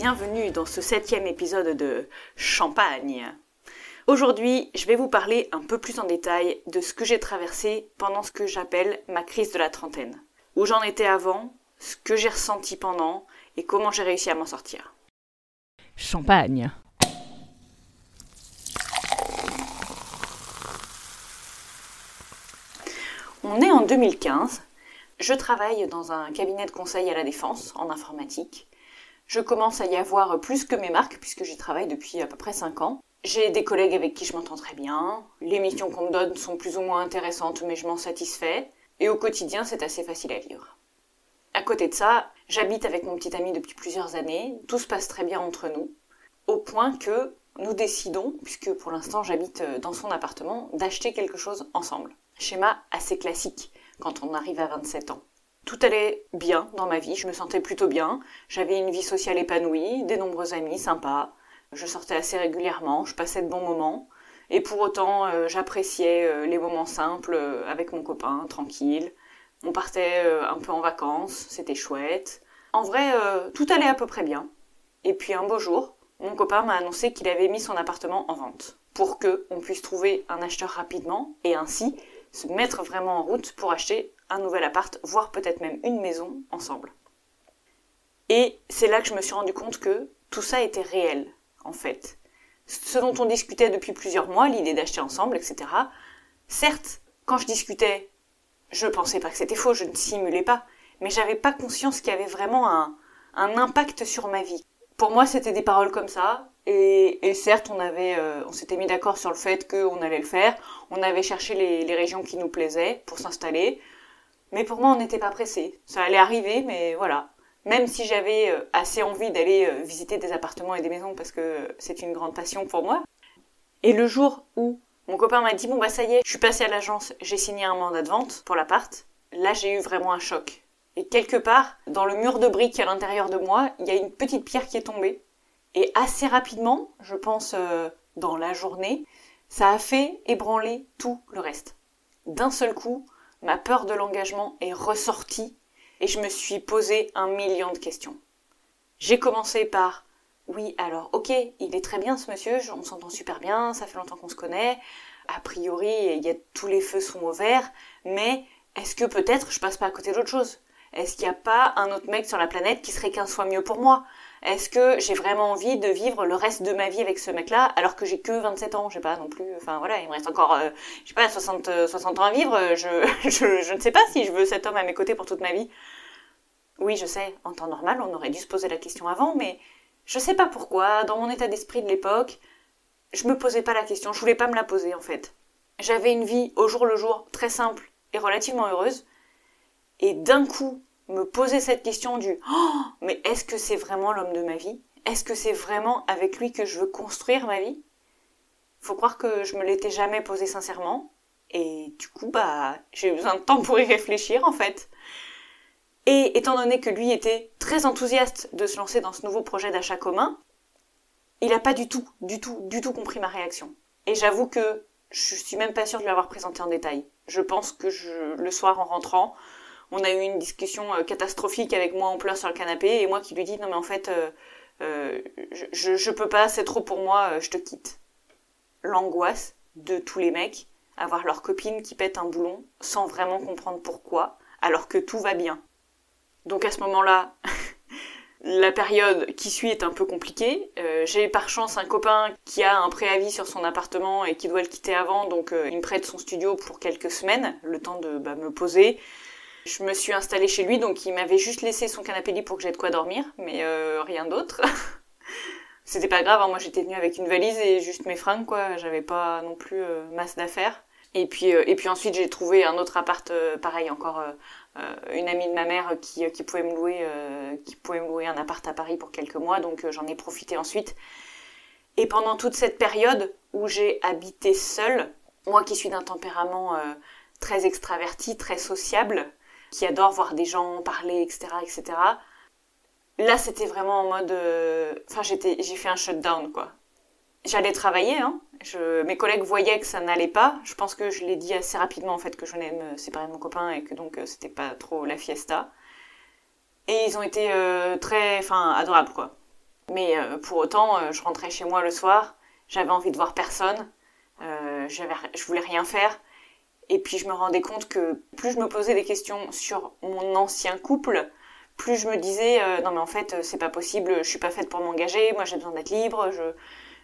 Bienvenue dans ce septième épisode de Champagne. Aujourd'hui, je vais vous parler un peu plus en détail de ce que j'ai traversé pendant ce que j'appelle ma crise de la trentaine. Où j'en étais avant, ce que j'ai ressenti pendant et comment j'ai réussi à m'en sortir. Champagne. On est en 2015. Je travaille dans un cabinet de conseil à la défense en informatique. Je commence à y avoir plus que mes marques puisque j'y travaille depuis à peu près 5 ans. J'ai des collègues avec qui je m'entends très bien. Les missions qu'on me donne sont plus ou moins intéressantes mais je m'en satisfais. Et au quotidien, c'est assez facile à vivre. À côté de ça, j'habite avec mon petit ami depuis plusieurs années. Tout se passe très bien entre nous. Au point que nous décidons, puisque pour l'instant j'habite dans son appartement, d'acheter quelque chose ensemble. Schéma assez classique quand on arrive à 27 ans. Tout allait bien dans ma vie, je me sentais plutôt bien, j'avais une vie sociale épanouie, des nombreux amis sympas, je sortais assez régulièrement, je passais de bons moments, et pour autant euh, j'appréciais euh, les moments simples euh, avec mon copain, tranquille. On partait un peu en vacances, c'était chouette. En vrai, tout allait à peu près bien. Et puis un beau jour, mon copain m'a annoncé qu'il avait mis son appartement en vente pour que on puisse trouver un acheteur rapidement et ainsi se mettre vraiment en route pour acheter un nouvel appart, voire peut-être même une maison ensemble. Et c'est là que je me suis rendu compte que tout ça était réel, en fait. Ce dont on discutait depuis plusieurs mois, l'idée d'acheter ensemble, etc. Certes, quand je discutais, je ne pensais pas que c'était faux, je ne simulais pas, mais j'avais pas conscience qu'il y avait vraiment un, impact sur ma vie. Pour moi, c'était des paroles comme ça, et, certes, euh, on s'était mis d'accord sur le fait qu'on allait le faire. On avait cherché les, régions qui nous plaisaient pour s'installer. Mais pour moi, on n'était pas pressé. Ça allait arriver, mais voilà. Même si j'avais euh, assez envie d'aller euh, visiter des appartements et des maisons parce que c'est une grande passion pour moi. Et le jour où mon copain m'a dit bon bah ça y est, je suis passé à l'agence, j'ai signé un mandat de vente pour l'appart. Là, j'ai eu vraiment un choc. Et quelque part, dans le mur de briques à l'intérieur de moi, il y a une petite pierre qui est tombée et assez rapidement, je pense euh, dans la journée, ça a fait ébranler tout le reste. D'un seul coup, ma peur de l'engagement est ressortie et je me suis posé un million de questions. J'ai commencé par oui, alors ok, il est très bien ce monsieur, on s'entend super bien, ça fait longtemps qu'on se connaît, a priori, y a, tous les feux sont au vert, mais est-ce que peut-être je passe pas à côté d'autre chose? Est-ce qu'il n'y a pas un autre mec sur la planète qui serait qu'un soit mieux pour moi? Est-ce que j'ai vraiment envie de vivre le reste de ma vie avec ce mec-là alors que j'ai que 27 ans, je sais pas non plus, enfin voilà, il me reste encore, euh, je sais pas, 60, 60 ans à vivre, je, je, je ne sais pas si je veux cet homme à mes côtés pour toute ma vie. Oui, je sais, en temps normal, on aurait dû se poser la question avant, mais je sais pas pourquoi, dans mon état d'esprit de l'époque, je me posais pas la question, je voulais pas me la poser en fait. J'avais une vie au jour le jour très simple et relativement heureuse, et d'un coup, me poser cette question du oh, mais est-ce que c'est vraiment l'homme de ma vie? Est-ce que c'est vraiment avec lui que je veux construire ma vie? Faut croire que je me l'étais jamais posé sincèrement et du coup bah j'ai eu besoin de temps pour y réfléchir en fait. Et étant donné que lui était très enthousiaste de se lancer dans ce nouveau projet d'achat commun, il n'a pas du tout, du tout, du tout compris ma réaction. Et j'avoue que je suis même pas sûre de l'avoir présenté en détail. Je pense que le soir en rentrant, on a eu une discussion euh, catastrophique avec moi en pleurs sur le canapé et moi qui lui dis non mais en fait euh, euh, je, peux pas, c'est trop pour moi, je te quitte. L'angoisse de tous les mecs, avoir leur copine qui pète un boulon sans vraiment comprendre pourquoi, alors que tout va bien. Donc à ce moment-là, la période qui suit est un peu compliquée. j'ai par chance un copain qui a un préavis sur son appartement et qui doit le quitter avant, donc il me prête son studio pour quelques semaines, le temps de bah, me poser, je me suis installée chez lui, donc il m'avait juste laissé son canapé lit pour que j'aie de quoi dormir, mais euh, rien d'autre. C'était pas grave, hein, moi j'étais venue avec une valise et juste mes fringues, quoi. J'avais pas non plus euh, masse d'affaires. Et puis, euh, et puis ensuite j'ai trouvé un autre appart, pareil encore une amie de ma mère qui, qui pouvait me louer, qui pouvait me louer un appart à Paris pour quelques mois, donc j'en ai profité ensuite. Et pendant toute cette période où j'ai habité seule, moi qui suis d'un tempérament très extraverti, très sociable, qui adore voir des gens parler, etc., etc. Là, c'était vraiment en mode, euh, enfin, j'ai fait un shutdown, quoi. J'allais travailler, hein. Mes collègues voyaient que ça n'allait pas. Je pense que je l'ai dit assez rapidement, en fait, que je venais me séparer de mon copain et que donc euh, c'était pas trop la fiesta. Et ils ont été euh, très, enfin, adorables, quoi. Mais pour autant, je rentrais chez moi le soir, j'avais envie de voir personne, je voulais rien faire. Et puis je me rendais compte que plus je me posais des questions sur mon ancien couple, plus je me disais non mais en fait c'est pas possible, je suis pas faite pour m'engager, moi j'ai besoin d'être libre, je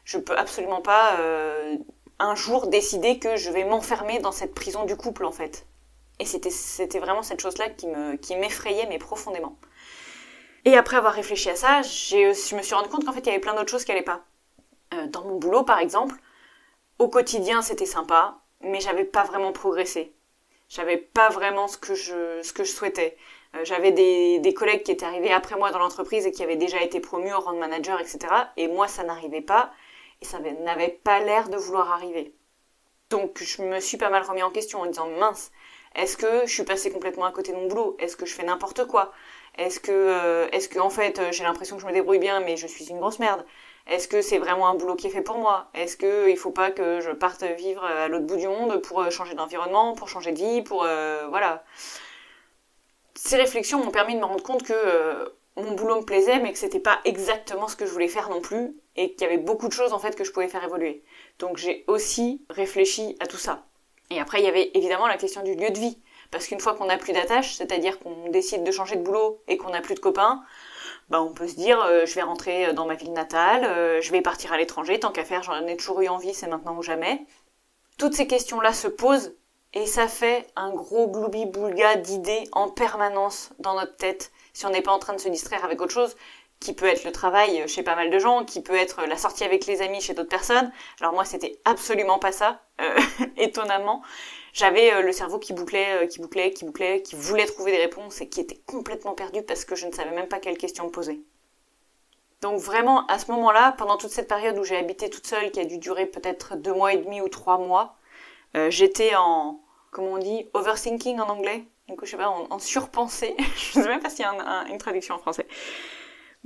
je peux absolument pas un jour décider que je vais m'enfermer dans cette prison du couple en fait. Et c'était vraiment cette chose-là qui me qui m'effrayait mais profondément. Et après avoir réfléchi à ça, je me suis rendu compte qu'en fait, il y avait plein d'autres choses qui n'allaient pas. Euh, dans mon boulot, par exemple, au quotidien, c'était sympa, mais j'avais pas vraiment progressé. J'avais pas vraiment ce que je, souhaitais. Euh, j'avais des, collègues qui étaient arrivés après moi dans l'entreprise et qui avaient déjà été promus au rang de manager, etc. Et moi, ça n'arrivait pas, et ça n'avait pas l'air de vouloir arriver. Donc, je me suis pas mal remis en question en disant, mince, est-ce que je suis passé complètement à côté de mon boulot? Est-ce que je fais n'importe quoi? Est-ce que, euh, est-ce que en fait, euh, j'ai l'impression que je me débrouille bien, mais je suis une grosse merde? Est-ce que c'est vraiment un boulot qui est fait pour moi? Est-ce que il faut pas que je parte vivre à l'autre bout du monde pour euh, changer d'environnement, pour changer de vie, pour voilà Ces réflexions m'ont permis de me rendre compte que mon boulot me plaisait, mais que c'était pas exactement ce que je voulais faire non plus, et qu'il y avait beaucoup de choses en fait que je pouvais faire évoluer. Donc j'ai aussi réfléchi à tout ça. Et après, il y avait évidemment la question du lieu de vie. Parce qu'une fois qu'on n'a plus d'attache, c'est-à-dire qu'on décide de changer de boulot et qu'on n'a plus de copains, bah on peut se dire euh, je vais rentrer dans ma ville natale, euh, je vais partir à l'étranger, tant qu'à faire, j'en ai toujours eu envie, c'est maintenant ou jamais. Toutes ces questions-là se posent et ça fait un gros gloubi-boulga d'idées en permanence dans notre tête si on n'est pas en train de se distraire avec autre chose qui peut être le travail chez pas mal de gens, qui peut être la sortie avec les amis chez d'autres personnes. Alors moi, c'était absolument pas ça, euh, étonnamment j'avais euh, le cerveau qui bouclait, euh, qui bouclait, qui bouclait, qui voulait trouver des réponses et qui était complètement perdu parce que je ne savais même pas quelle question poser. Donc vraiment, à ce moment-là, pendant toute cette période où j'ai habité toute seule, qui a dû durer peut-être deux mois et demi ou trois mois, euh, j'étais en, comment on dit, overthinking en anglais. Donc je sais pas, en, surpensée. je sais même pas s'il y a une traduction en français.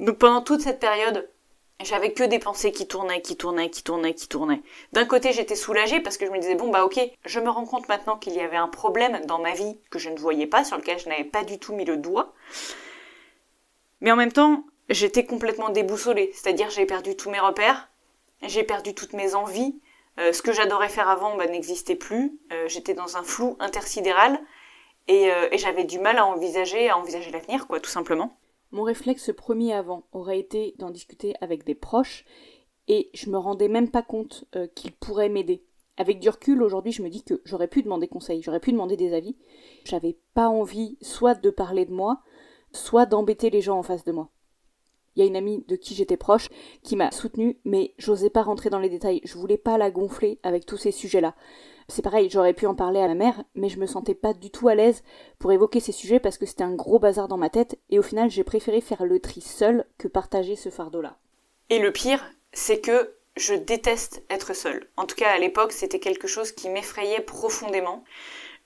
Donc pendant toute cette période, j'avais que des pensées qui tournaient, qui tournaient, qui tournaient, qui tournaient. D'un côté, j'étais soulagée parce que je me disais, bon, bah ok, je me rends compte maintenant qu'il y avait un problème dans ma vie que je ne voyais pas, sur lequel je n'avais pas du tout mis le doigt. Mais en même temps, j'étais complètement déboussolée. C'est-à-dire, j'ai perdu tous mes repères, j'ai perdu toutes mes envies. Euh, ce que j'adorais faire avant bah, n'existait plus. Euh, j'étais dans un flou intersidéral et, euh, et j'avais du mal à envisager, à envisager l'avenir, quoi, tout simplement. Mon réflexe premier avant aurait été d'en discuter avec des proches et je me rendais même pas compte euh, qu'ils pourraient m'aider. Avec du recul, aujourd'hui, je me dis que j'aurais pu demander conseil, j'aurais pu demander des avis. J'avais pas envie soit de parler de moi, soit d'embêter les gens en face de moi. Il y a une amie de qui j'étais proche qui m'a soutenue, mais j'osais pas rentrer dans les détails. Je voulais pas la gonfler avec tous ces sujets-là. C'est pareil, j'aurais pu en parler à ma mère, mais je me sentais pas du tout à l'aise pour évoquer ces sujets parce que c'était un gros bazar dans ma tête, et au final j'ai préféré faire le tri seul que partager ce fardeau-là. Et le pire, c'est que je déteste être seule. En tout cas, à l'époque, c'était quelque chose qui m'effrayait profondément.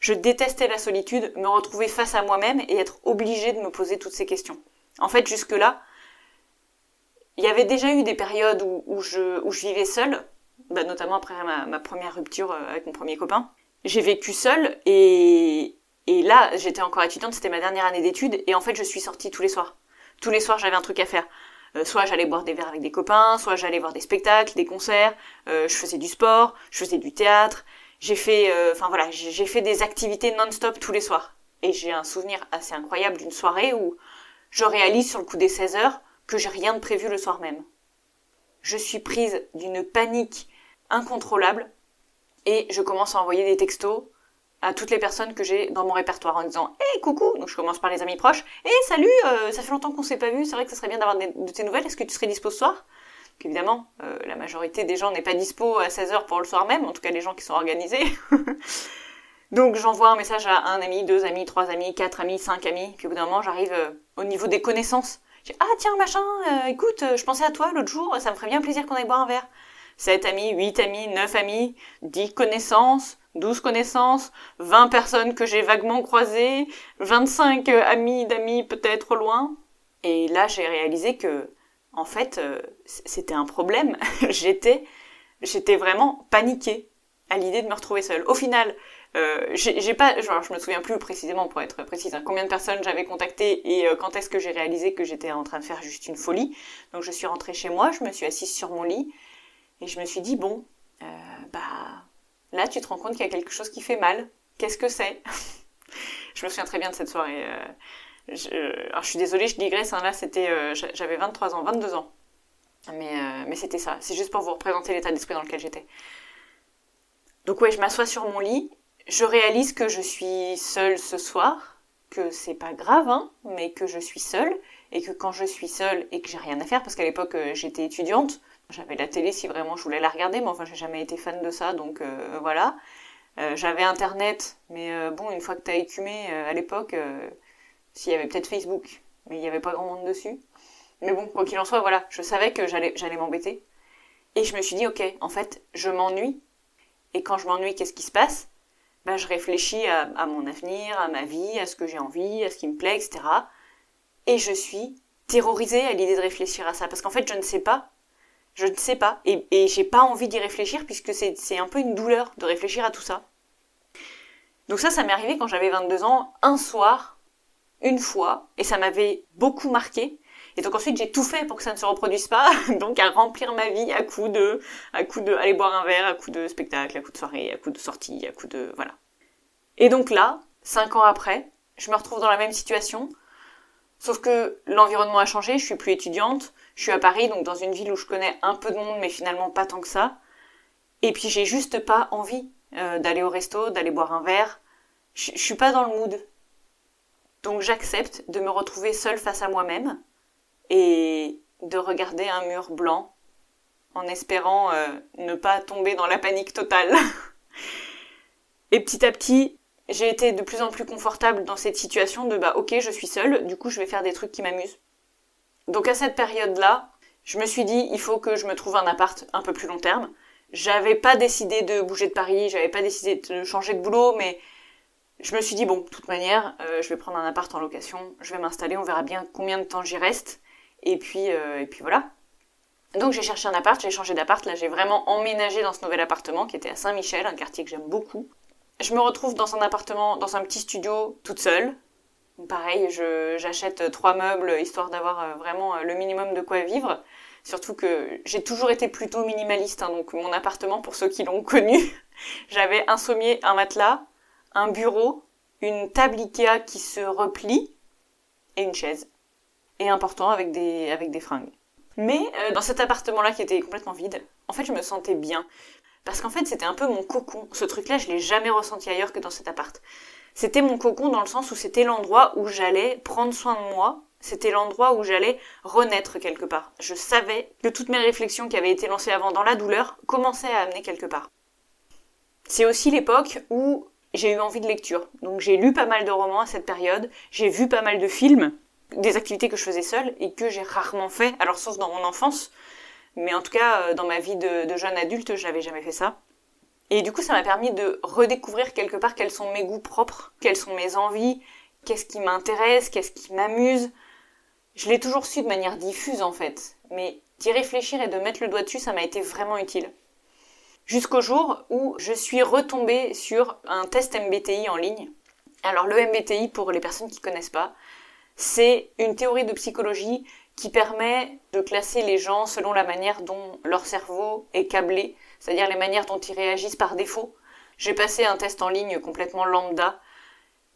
Je détestais la solitude, me retrouver face à moi-même et être obligée de me poser toutes ces questions. En fait, jusque-là, il y avait déjà eu des périodes où, je, je vivais seule, bah, notamment après ma, première rupture euh, avec mon premier copain. J'ai vécu seule et, là, j'étais encore étudiante, c'était ma dernière année d'études et en fait, je suis sortie tous les soirs. Tous les soirs, j'avais un truc à faire. Euh, soit j'allais boire des verres avec des copains, soit j'allais voir des spectacles, des concerts, euh, je faisais du sport, je faisais du théâtre, j'ai fait, enfin voilà, j'ai fait des activités non-stop tous les soirs. Et j'ai un souvenir assez incroyable d'une soirée où je réalise sur le coup des 16 heures que j'ai rien de prévu le soir même. Je suis prise d'une panique incontrôlable et je commence à envoyer des textos à toutes les personnes que j'ai dans mon répertoire en disant Hé coucou. Donc je commence par les amis proches. Hé salut, euh, ça fait longtemps qu'on s'est pas vu, c'est vrai que ça serait bien d'avoir de tes nouvelles, est-ce que tu serais dispo ce soir? Évidemment, euh, la majorité des gens n'est pas dispo à 16h pour le soir même, en tout cas les gens qui sont organisés. Donc j'envoie un message à un ami, deux amis, trois amis, quatre amis, cinq amis, puis au bout d'un moment j'arrive euh, au niveau des connaissances. J'ai ah tiens machin, écoute, je pensais à toi l'autre jour, ça me ferait bien plaisir qu'on aille boire un verre. 7 amis, 8 amis, 9 amis, 10 connaissances, 12 connaissances, 20 personnes que j'ai vaguement croisées, 25 amis d'amis peut-être loin. Et là, j'ai réalisé que, en fait, euh, c'était un problème. j'étais, j'étais vraiment paniquée à l'idée de me retrouver seule. Au final, Euh, j'ai pas, je me souviens plus précisément pour être précise, hein, combien de personnes j'avais contacté et euh, quand est-ce que j'ai réalisé que j'étais en train de faire juste une folie. Donc je suis rentrée chez moi, je me suis assise sur mon lit et je me suis dit bon, euh, bah là tu te rends compte qu'il y a quelque chose qui fait mal. Qu'est-ce que c'est? Je me souviens très bien de cette soirée. Je, alors je suis désolée, je digresse. Hein, là c'était, j'avais 23 ans, 22 ans. Mais, mais c'était ça. C'est juste pour vous représenter l'état d'esprit dans lequel j'étais. Donc ouais, je m'assois sur mon lit je réalise que je suis seule ce soir, que c'est pas grave, hein, mais que je suis seule, et que quand je suis seule et que j'ai rien à faire, parce qu'à l'époque euh, j'étais étudiante, j'avais la télé si vraiment je voulais la regarder, mais enfin j'ai jamais été fan de ça, donc euh, voilà. Euh, j'avais internet, mais bon, une fois que t'as écumé à l'époque, s'il y avait peut-être Facebook, mais il n'y avait pas grand monde dessus. Mais bon, quoi qu'il en soit, voilà, je savais que j'allais m'embêter. Et je me suis dit, ok, en fait, je m'ennuie. Et quand je m'ennuie, qu'est-ce qui se passe? Ben, je réfléchis à, mon avenir, à ma vie, à ce que j'ai envie, à ce qui me plaît, etc. Et je suis terrorisée à l'idée de réfléchir à ça. Parce qu'en fait, je ne sais pas. Je ne sais pas. Et, et j'ai pas envie d'y réfléchir puisque c'est un peu une douleur de réfléchir à tout ça. Donc ça, ça m'est arrivé quand j'avais 22 ans, un soir, une fois, et ça m'avait beaucoup marqué. Et donc ensuite, j'ai tout fait pour que ça ne se reproduise pas, donc à remplir ma vie à coup de, à coup de aller boire un verre, à coup de spectacle, à coup de soirée, à coup de sortie, à coup de, voilà. Et donc là, cinq ans après, je me retrouve dans la même situation, sauf que l'environnement a changé, je suis plus étudiante, je suis à Paris, donc dans une ville où je connais un peu de monde, mais finalement pas tant que ça. Et puis j'ai juste pas envie euh, d'aller au resto, d'aller boire un verre. Je, suis pas dans le mood. Donc j'accepte de me retrouver seule face à moi-même et de regarder un mur blanc en espérant euh, ne pas tomber dans la panique totale. et petit à petit, j'ai été de plus en plus confortable dans cette situation de bah ok, je suis seule, du coup je vais faire des trucs qui m'amusent. Donc à cette période-là, je me suis dit il faut que je me trouve un appart un peu plus long terme. J'avais pas décidé de bouger de Paris, j'avais pas décidé de changer de boulot, mais je me suis dit bon, de toute manière, euh, je vais prendre un appart en location, je vais m'installer, on verra bien combien de temps j'y reste. Et puis, euh, et puis voilà. Donc j'ai cherché un appart, j'ai changé d'appart. Là, j'ai vraiment emménagé dans ce nouvel appartement qui était à Saint-Michel, un quartier que j'aime beaucoup. Je me retrouve dans un appartement, dans un petit studio, toute seule. Pareil, j'achète trois meubles histoire d'avoir euh, vraiment euh, le minimum de quoi vivre. Surtout que j'ai toujours été plutôt minimaliste, hein, donc mon appartement, pour ceux qui l'ont connu, j'avais un sommier, un matelas, un bureau, une table Ikea qui se replie et une chaise et important avec des, avec des fringues. Mais euh, dans cet appartement-là qui était complètement vide, en fait, je me sentais bien. Parce qu'en fait, c'était un peu mon cocon. Ce truc-là, je l'ai jamais ressenti ailleurs que dans cet appart. C'était mon cocon dans le sens où c'était l'endroit où j'allais prendre soin de moi. C'était l'endroit où j'allais renaître quelque part. Je savais que toutes mes réflexions qui avaient été lancées avant dans la douleur commençaient à amener quelque part. C'est aussi l'époque où j'ai eu envie de lecture. Donc j'ai lu pas mal de romans à cette période, j'ai vu pas mal de films, des activités que je faisais seule et que j'ai rarement fait, alors sauf dans mon enfance, mais en tout cas euh, dans ma vie de, jeune adulte, je n'avais jamais fait ça. Et du coup, ça m'a permis de redécouvrir quelque part quels sont mes goûts propres, quelles sont mes envies, qu'est-ce qui m'intéresse, qu'est-ce qui m'amuse. Je l'ai toujours su de manière diffuse en fait, mais d'y réfléchir et de mettre le doigt dessus, ça m'a été vraiment utile. Jusqu'au jour où je suis retombée sur un test MBTI en ligne. Alors le MBTI, pour les personnes qui connaissent pas, c'est une théorie de psychologie qui permet de classer les gens selon la manière dont leur cerveau est câblé, c'est-à-dire les manières dont ils réagissent par défaut. J'ai passé un test en ligne complètement lambda.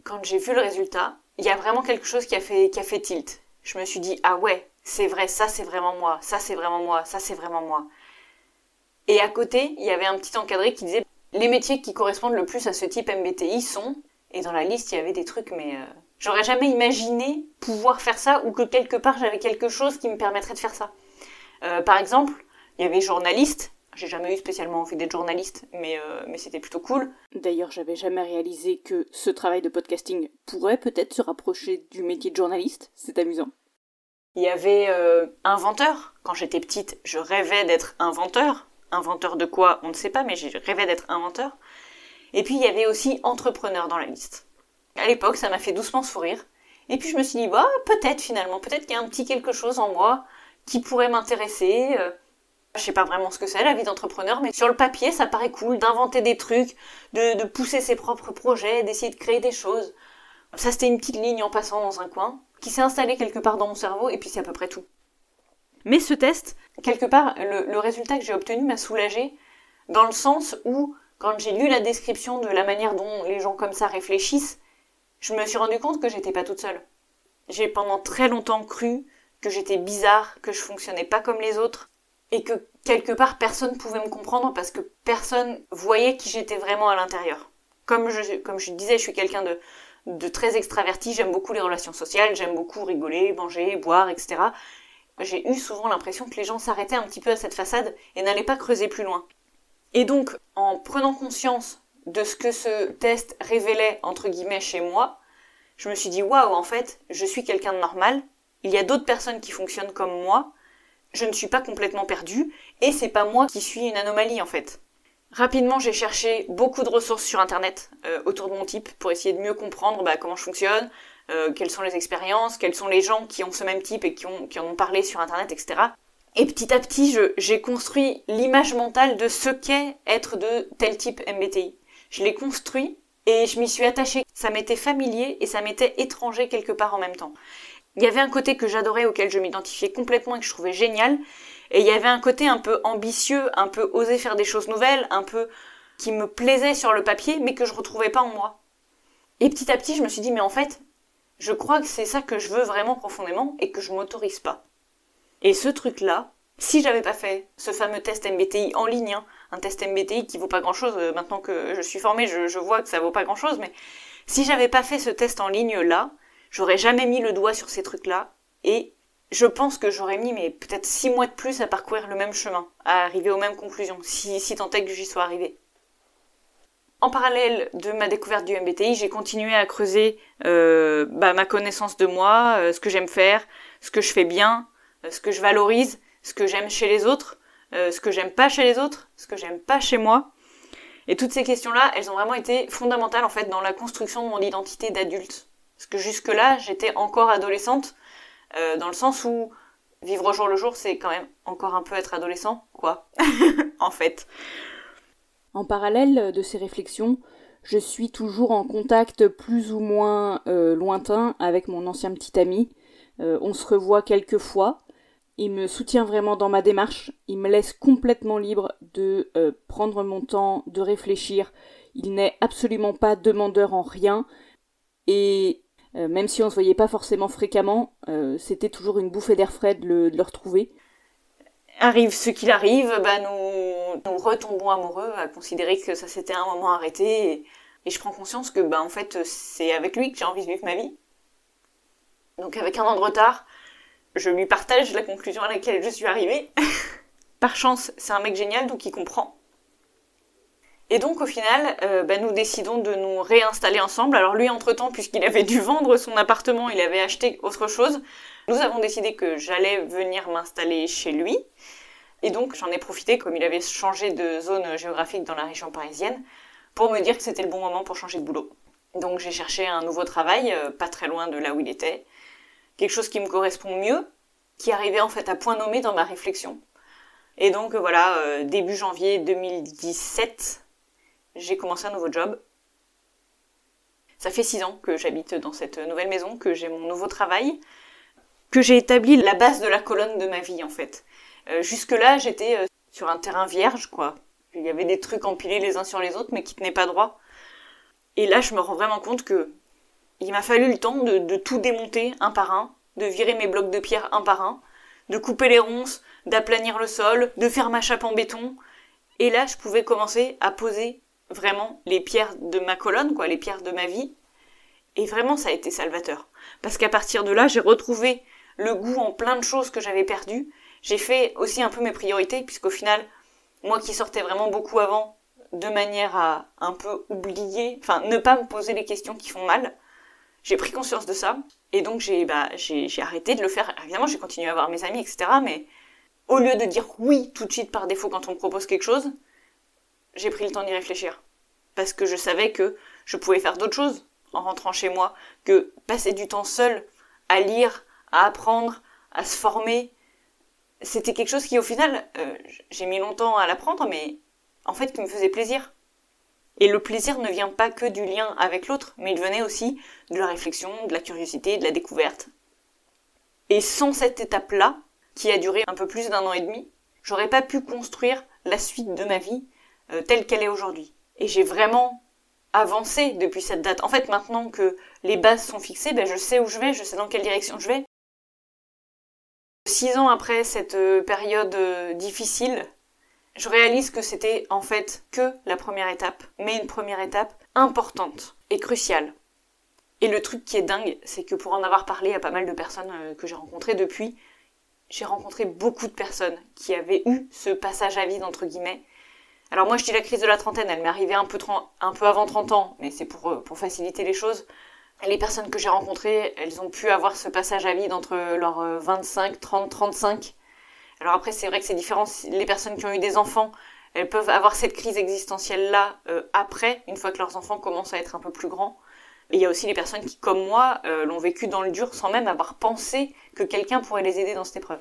Quand j'ai vu le résultat, il y a vraiment quelque chose qui a fait, qui a fait tilt. Je me suis dit, ah ouais, c'est vrai, ça c'est vraiment moi, ça c'est vraiment moi, ça c'est vraiment moi. Et à côté, il y avait un petit encadré qui disait, les métiers qui correspondent le plus à ce type MBTI sont, et dans la liste il y avait des trucs mais euh, J'aurais jamais imaginé pouvoir faire ça ou que quelque part j'avais quelque chose qui me permettrait de faire ça. Euh, par exemple, il y avait journaliste. J'ai jamais eu spécialement envie d'être journaliste, mais, euh, mais c'était plutôt cool. D'ailleurs, j'avais jamais réalisé que ce travail de podcasting pourrait peut-être se rapprocher du métier de journaliste. C'est amusant. Il y avait euh, inventeur. Quand j'étais petite, je rêvais d'être inventeur. Inventeur de quoi On ne sait pas, mais je rêvais d'être inventeur. Et puis il y avait aussi entrepreneur dans la liste. À l'époque, ça m'a fait doucement sourire. Et puis je me suis dit, bah, peut-être finalement, peut-être qu'il y a un petit quelque chose en moi qui pourrait m'intéresser. Euh. Je sais pas vraiment ce que c'est la vie d'entrepreneur, mais sur le papier, ça paraît cool d'inventer des trucs, de, pousser ses propres projets, d'essayer de créer des choses. Ça, c'était une petite ligne en passant dans un coin, qui s'est installée quelque part dans mon cerveau, et puis c'est à peu près tout. Mais ce test, quelque part, le, le résultat que j'ai obtenu m'a soulagé, dans le sens où, quand j'ai lu la description de la manière dont les gens comme ça réfléchissent, je me suis rendu compte que j'étais pas toute seule. J'ai pendant très longtemps cru que j'étais bizarre, que je fonctionnais pas comme les autres, et que quelque part personne pouvait me comprendre parce que personne voyait qui j'étais vraiment à l'intérieur. Comme je, disais, je suis quelqu'un de, de très extraverti, j'aime beaucoup les relations sociales, j'aime beaucoup rigoler, manger, boire, etc. J'ai eu souvent l'impression que les gens s'arrêtaient un petit peu à cette façade et n'allaient pas creuser plus loin. Et donc, en prenant conscience de ce que ce test révélait, entre guillemets, chez moi, je me suis dit, waouh, en fait, je suis quelqu'un de normal, il y a d'autres personnes qui fonctionnent comme moi, je ne suis pas complètement perdue, et c'est pas moi qui suis une anomalie, en fait. Rapidement, j'ai cherché beaucoup de ressources sur Internet euh, autour de mon type pour essayer de mieux comprendre bah, comment je fonctionne, euh, quelles sont les expériences, quels sont les gens qui ont ce même type et qui, qui en ont parlé sur Internet, etc. Et petit à petit, j'ai construit l'image mentale de ce qu'est être de tel type MBTI. Je l'ai construit et je m'y suis attachée. Ça m'était familier et ça m'était étranger quelque part en même temps. Il y avait un côté que j'adorais, auquel je m'identifiais complètement et que je trouvais génial. Et il y avait un côté un peu ambitieux, un peu oser faire des choses nouvelles, un peu qui me plaisait sur le papier, mais que je retrouvais pas en moi. Et petit à petit, je me suis dit, mais en fait, je crois que c'est ça que je veux vraiment profondément et que je m'autorise pas. Et ce truc-là, si j'avais pas fait ce fameux test MBTI en ligne, hein, un test MBTI qui vaut pas grand chose, euh, maintenant que je suis formée, je, vois que ça vaut pas grand chose, mais si j'avais pas fait ce test en ligne là, j'aurais jamais mis le doigt sur ces trucs-là, et je pense que j'aurais mis peut-être six mois de plus à parcourir le même chemin, à arriver aux mêmes conclusions, si, tant est que j'y sois arrivée. En parallèle de ma découverte du MBTI, j'ai continué à creuser euh, bah, ma connaissance de moi, euh, ce que j'aime faire, ce que je fais bien, ce que je valorise, ce que j'aime chez les autres, euh, ce que j'aime pas chez les autres, ce que j'aime pas chez moi. Et toutes ces questions-là, elles ont vraiment été fondamentales en fait dans la construction de mon identité d'adulte. Parce que jusque-là, j'étais encore adolescente, euh, dans le sens où vivre au jour le jour, c'est quand même encore un peu être adolescent, quoi, en fait. En parallèle de ces réflexions, je suis toujours en contact plus ou moins euh, lointain avec mon ancien petit ami. On se revoit quelques fois. Il me soutient vraiment dans ma démarche. Il me laisse complètement libre de euh, prendre mon temps, de réfléchir. Il n'est absolument pas demandeur en rien. Et euh, même si on se voyait pas forcément fréquemment, euh, c'était toujours une bouffée d'air frais de le, retrouver. Arrive ce qu'il arrive, bah nous, retombons amoureux à considérer que ça s'était un moment arrêté. Et, et, je prends conscience que bah en fait c'est avec lui que j'ai envie de vivre ma vie. Donc avec un an de retard, je lui partage la conclusion à laquelle je suis arrivée. Par chance, c'est un mec génial, donc il comprend. Et donc au final, euh, bah, nous décidons de nous réinstaller ensemble. Alors lui, entre-temps, puisqu'il avait dû vendre son appartement, il avait acheté autre chose. Nous avons décidé que j'allais venir m'installer chez lui. Et donc j'en ai profité, comme il avait changé de zone géographique dans la région parisienne, pour me dire que c'était le bon moment pour changer de boulot. Donc j'ai cherché un nouveau travail, euh, pas très loin de là où il était quelque chose qui me correspond mieux, qui arrivait en fait à point nommé dans ma réflexion. Et donc voilà, euh, début janvier 2017, j'ai commencé un nouveau job. Ça fait six ans que j'habite dans cette nouvelle maison, que j'ai mon nouveau travail, que j'ai établi la base de la colonne de ma vie en fait. Euh, Jusque-là, j'étais euh, sur un terrain vierge, quoi. Il y avait des trucs empilés les uns sur les autres, mais qui tenaient pas droit. Et là, je me rends vraiment compte que il m'a fallu le temps de, tout démonter un par un, de virer mes blocs de pierre un par un, de couper les ronces, d'aplanir le sol, de faire ma chape en béton. Et là, je pouvais commencer à poser vraiment les pierres de ma colonne, quoi, les pierres de ma vie. Et vraiment, ça a été salvateur. Parce qu'à partir de là, j'ai retrouvé le goût en plein de choses que j'avais perdues. J'ai fait aussi un peu mes priorités, puisqu'au final, moi qui sortais vraiment beaucoup avant, de manière à un peu oublier, enfin, ne pas me poser les questions qui font mal, j'ai pris conscience de ça et donc j'ai bah, arrêté de le faire. Évidemment, j'ai continué à voir mes amis, etc. Mais au lieu de dire oui tout de suite par défaut quand on me propose quelque chose, j'ai pris le temps d'y réfléchir parce que je savais que je pouvais faire d'autres choses en rentrant chez moi que passer du temps seul à lire, à apprendre, à se former, c'était quelque chose qui au final, euh, j'ai mis longtemps à l'apprendre, mais en fait qui me faisait plaisir. Et le plaisir ne vient pas que du lien avec l'autre, mais il venait aussi de la réflexion, de la curiosité, de la découverte. Et sans cette étape-là, qui a duré un peu plus d'un an et demi, j'aurais pas pu construire la suite de ma vie euh, telle qu'elle est aujourd'hui. Et j'ai vraiment avancé depuis cette date. En fait, maintenant que les bases sont fixées, ben, je sais où je vais, je sais dans quelle direction je vais. Six ans après cette euh, période euh, difficile, je réalise que c'était en fait que la première étape, mais une première étape importante et cruciale. Et le truc qui est dingue, c'est que pour en avoir parlé à pas mal de personnes euh, que j'ai rencontrées depuis, j'ai rencontré beaucoup de personnes qui avaient eu ce passage à vide entre guillemets. Alors moi je dis la crise de la trentaine, elle m'est arrivée un peu, avant 30 ans, mais c'est pour, euh, pour faciliter les choses. Les personnes que j'ai rencontrées, elles ont pu avoir ce passage à vide entre leurs 25, 30, 35 alors après, c'est vrai que c'est différent. Les personnes qui ont eu des enfants, elles peuvent avoir cette crise existentielle-là euh, après, une fois que leurs enfants commencent à être un peu plus grands. Et il y a aussi les personnes qui, comme moi, euh, l'ont vécu dans le dur sans même avoir pensé que quelqu'un pourrait les aider dans cette épreuve.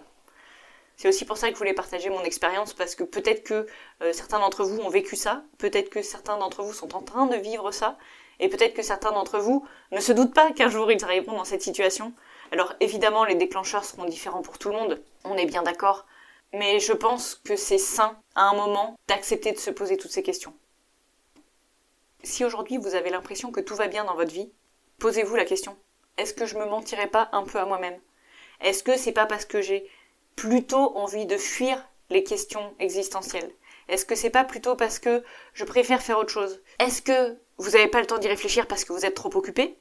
C'est aussi pour ça que je voulais partager mon expérience parce que peut-être que euh, certains d'entre vous ont vécu ça, peut-être que certains d'entre vous sont en train de vivre ça, et peut-être que certains d'entre vous ne se doutent pas qu'un jour ils arriveront dans cette situation. Alors évidemment, les déclencheurs seront différents pour tout le monde, on est bien d'accord, mais je pense que c'est sain à un moment d'accepter de se poser toutes ces questions. Si aujourd'hui vous avez l'impression que tout va bien dans votre vie, posez-vous la question. Est-ce que je me mentirais pas un peu à moi-même? Est-ce que c'est pas parce que j'ai plutôt envie de fuir les questions existentielles? Est-ce que c'est pas plutôt parce que je préfère faire autre chose? Est-ce que vous n'avez pas le temps d'y réfléchir parce que vous êtes trop occupé?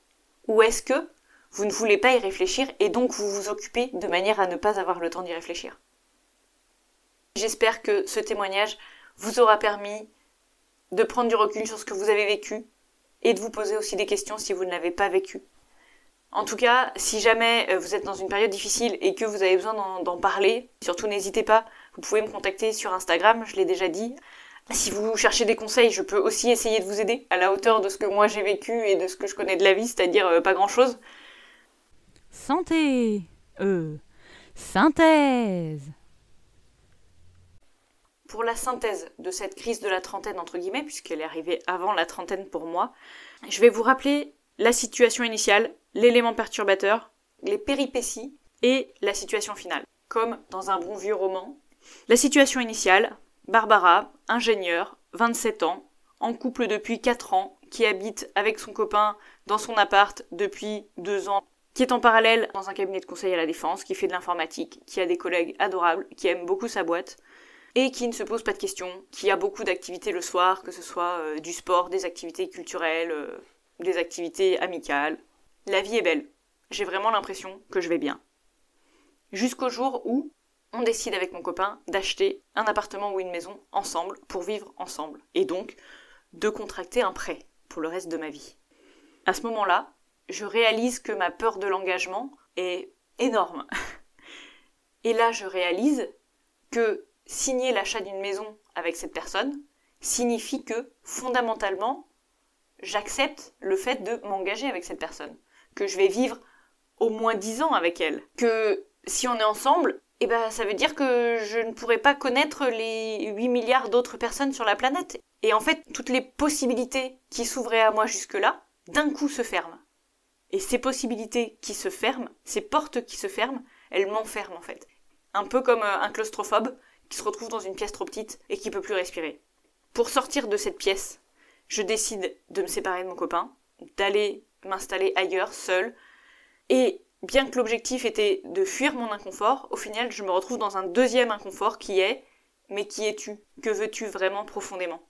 Ou est-ce que vous ne voulez pas y réfléchir et donc vous vous occupez de manière à ne pas avoir le temps d'y réfléchir. J'espère que ce témoignage vous aura permis de prendre du recul sur ce que vous avez vécu et de vous poser aussi des questions si vous ne l'avez pas vécu. En tout cas, si jamais euh, vous êtes dans une période difficile et que vous avez besoin d'en parler, surtout n'hésitez pas, vous pouvez me contacter sur Instagram, je l'ai déjà dit. Si vous cherchez des conseils, je peux aussi essayer de vous aider à la hauteur de ce que moi j'ai vécu et de ce que je connais de la vie, c'est-à-dire euh, pas grand-chose. Santé Euh. Synthèse Pour la synthèse de cette crise de la trentaine, entre guillemets, puisqu'elle est arrivée avant la trentaine pour moi, je vais vous rappeler la situation initiale, l'élément perturbateur, les péripéties et la situation finale. Comme dans un bon vieux roman. La situation initiale, Barbara, ingénieure, 27 ans, en couple depuis 4 ans, qui habite avec son copain dans son appart depuis 2 ans qui est en parallèle dans un cabinet de conseil à la défense, qui fait de l'informatique, qui a des collègues adorables, qui aime beaucoup sa boîte, et qui ne se pose pas de questions, qui a beaucoup d'activités le soir, que ce soit euh, du sport, des activités culturelles, euh, des activités amicales. La vie est belle. J'ai vraiment l'impression que je vais bien. Jusqu'au jour où on décide avec mon copain d'acheter un appartement ou une maison ensemble pour vivre ensemble, et donc de contracter un prêt pour le reste de ma vie. À ce moment-là, je réalise que ma peur de l'engagement est énorme. Et là, je réalise que signer l'achat d'une maison avec cette personne signifie que, fondamentalement, j'accepte le fait de m'engager avec cette personne, que je vais vivre au moins dix ans avec elle, que si on est ensemble, eh ben, ça veut dire que je ne pourrai pas connaître les 8 milliards d'autres personnes sur la planète. Et en fait, toutes les possibilités qui s'ouvraient à moi jusque-là, d'un coup se ferment. Et ces possibilités qui se ferment, ces portes qui se ferment, elles m'enferment en fait. Un peu comme euh, un claustrophobe qui se retrouve dans une pièce trop petite et qui peut plus respirer. Pour sortir de cette pièce, je décide de me séparer de mon copain, d'aller m'installer ailleurs, seul. Et bien que l'objectif était de fuir mon inconfort, au final, je me retrouve dans un deuxième inconfort qui est Mais qui es-tu? Que veux-tu vraiment profondément?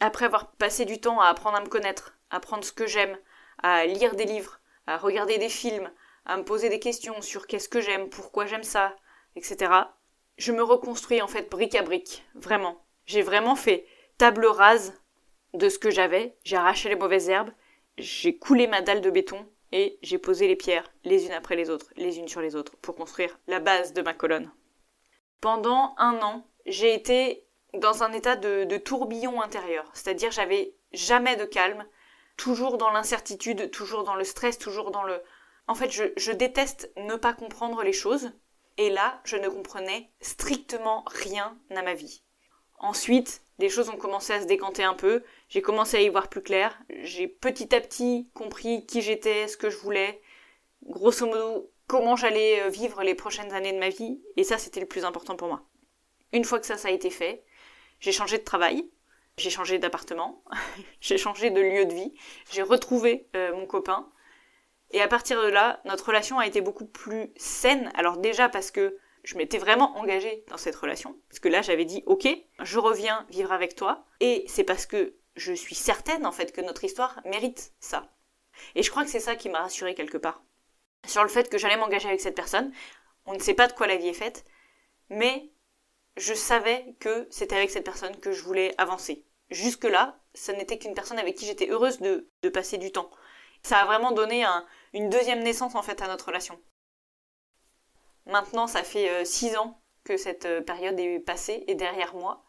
Après avoir passé du temps à apprendre à me connaître, à apprendre ce que j'aime, à lire des livres, à regarder des films, à me poser des questions sur qu'est-ce que j'aime, pourquoi j'aime ça, etc. Je me reconstruis en fait brique à brique, vraiment. J'ai vraiment fait table rase de ce que j'avais, j'ai arraché les mauvaises herbes, j'ai coulé ma dalle de béton et j'ai posé les pierres les unes après les autres, les unes sur les autres, pour construire la base de ma colonne. Pendant un an, j'ai été dans un état de, de tourbillon intérieur, c'est-à-dire j'avais jamais de calme, toujours dans l'incertitude, toujours dans le stress, toujours dans le... En fait, je, déteste ne pas comprendre les choses. Et là, je ne comprenais strictement rien à ma vie. Ensuite, les choses ont commencé à se décanter un peu, j'ai commencé à y voir plus clair, j'ai petit à petit compris qui j'étais, ce que je voulais, grosso modo comment j'allais euh, vivre les prochaines années de ma vie, et ça c'était le plus important pour moi. Une fois que ça, ça a été fait, j'ai changé de travail, j'ai changé d'appartement, j'ai changé de lieu de vie, j'ai retrouvé euh, mon copain, et à partir de là, notre relation a été beaucoup plus saine. Alors déjà parce que je m'étais vraiment engagée dans cette relation, parce que là j'avais dit ok, je reviens vivre avec toi, et c'est parce que je suis certaine en fait que notre histoire mérite ça. Et je crois que c'est ça qui m'a rassurée quelque part. Sur le fait que j'allais m'engager avec cette personne, on ne sait pas de quoi la vie est faite, mais je savais que c'était avec cette personne que je voulais avancer. Jusque-là, ce n'était qu'une personne avec qui j'étais heureuse de, passer du temps. Ça a vraiment donné une deuxième naissance en fait à notre relation. Maintenant, ça fait euh, six ans que cette euh, période est passée et derrière moi.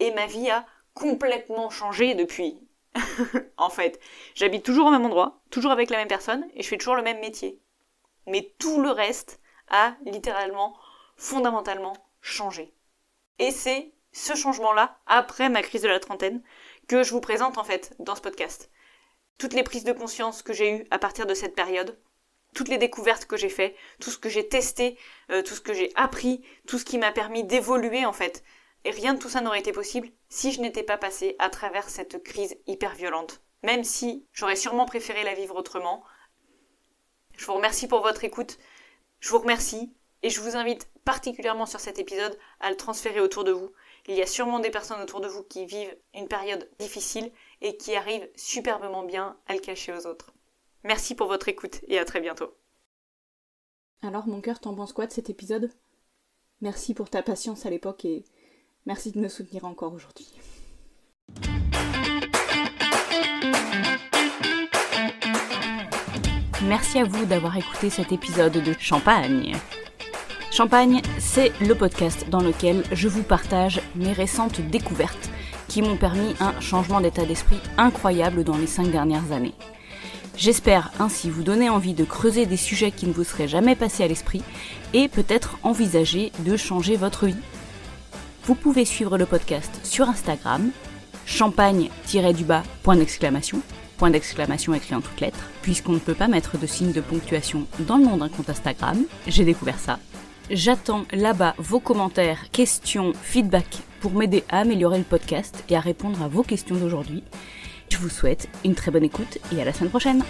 Et ma vie a complètement changé depuis. en fait, j'habite toujours au même endroit, toujours avec la même personne, et je fais toujours le même métier. Mais tout le reste a littéralement, fondamentalement changé. Et c'est ce changement-là, après ma crise de la trentaine, que je vous présente en fait dans ce podcast. Toutes les prises de conscience que j'ai eues à partir de cette période, toutes les découvertes que j'ai faites, tout ce que j'ai testé, euh, tout ce que j'ai appris, tout ce qui m'a permis d'évoluer en fait. Et rien de tout ça n'aurait été possible si je n'étais pas passée à travers cette crise hyper violente. Même si j'aurais sûrement préféré la vivre autrement. Je vous remercie pour votre écoute. Je vous remercie et je vous invite particulièrement sur cet épisode à le transférer autour de vous. Il y a sûrement des personnes autour de vous qui vivent une période difficile et qui arrivent superbement bien à le cacher aux autres. Merci pour votre écoute et à très bientôt. Alors mon cœur, t'en penses quoi de cet épisode? Merci pour ta patience à l'époque et merci de me soutenir encore aujourd'hui. Merci à vous d'avoir écouté cet épisode de Champagne. Champagne, c'est le podcast dans lequel je vous partage mes récentes découvertes qui m'ont permis un changement d'état d'esprit incroyable dans les cinq dernières années. J'espère ainsi vous donner envie de creuser des sujets qui ne vous seraient jamais passés à l'esprit et peut-être envisager de changer votre vie. Vous pouvez suivre le podcast sur Instagram, champagne-du-bas, point point d'exclamation écrit en toutes lettres, puisqu'on ne peut pas mettre de signe de ponctuation dans le nom d'un compte Instagram, j'ai découvert ça. J'attends là-bas vos commentaires, questions, feedback pour m'aider à améliorer le podcast et à répondre à vos questions d'aujourd'hui. Je vous souhaite une très bonne écoute et à la semaine prochaine.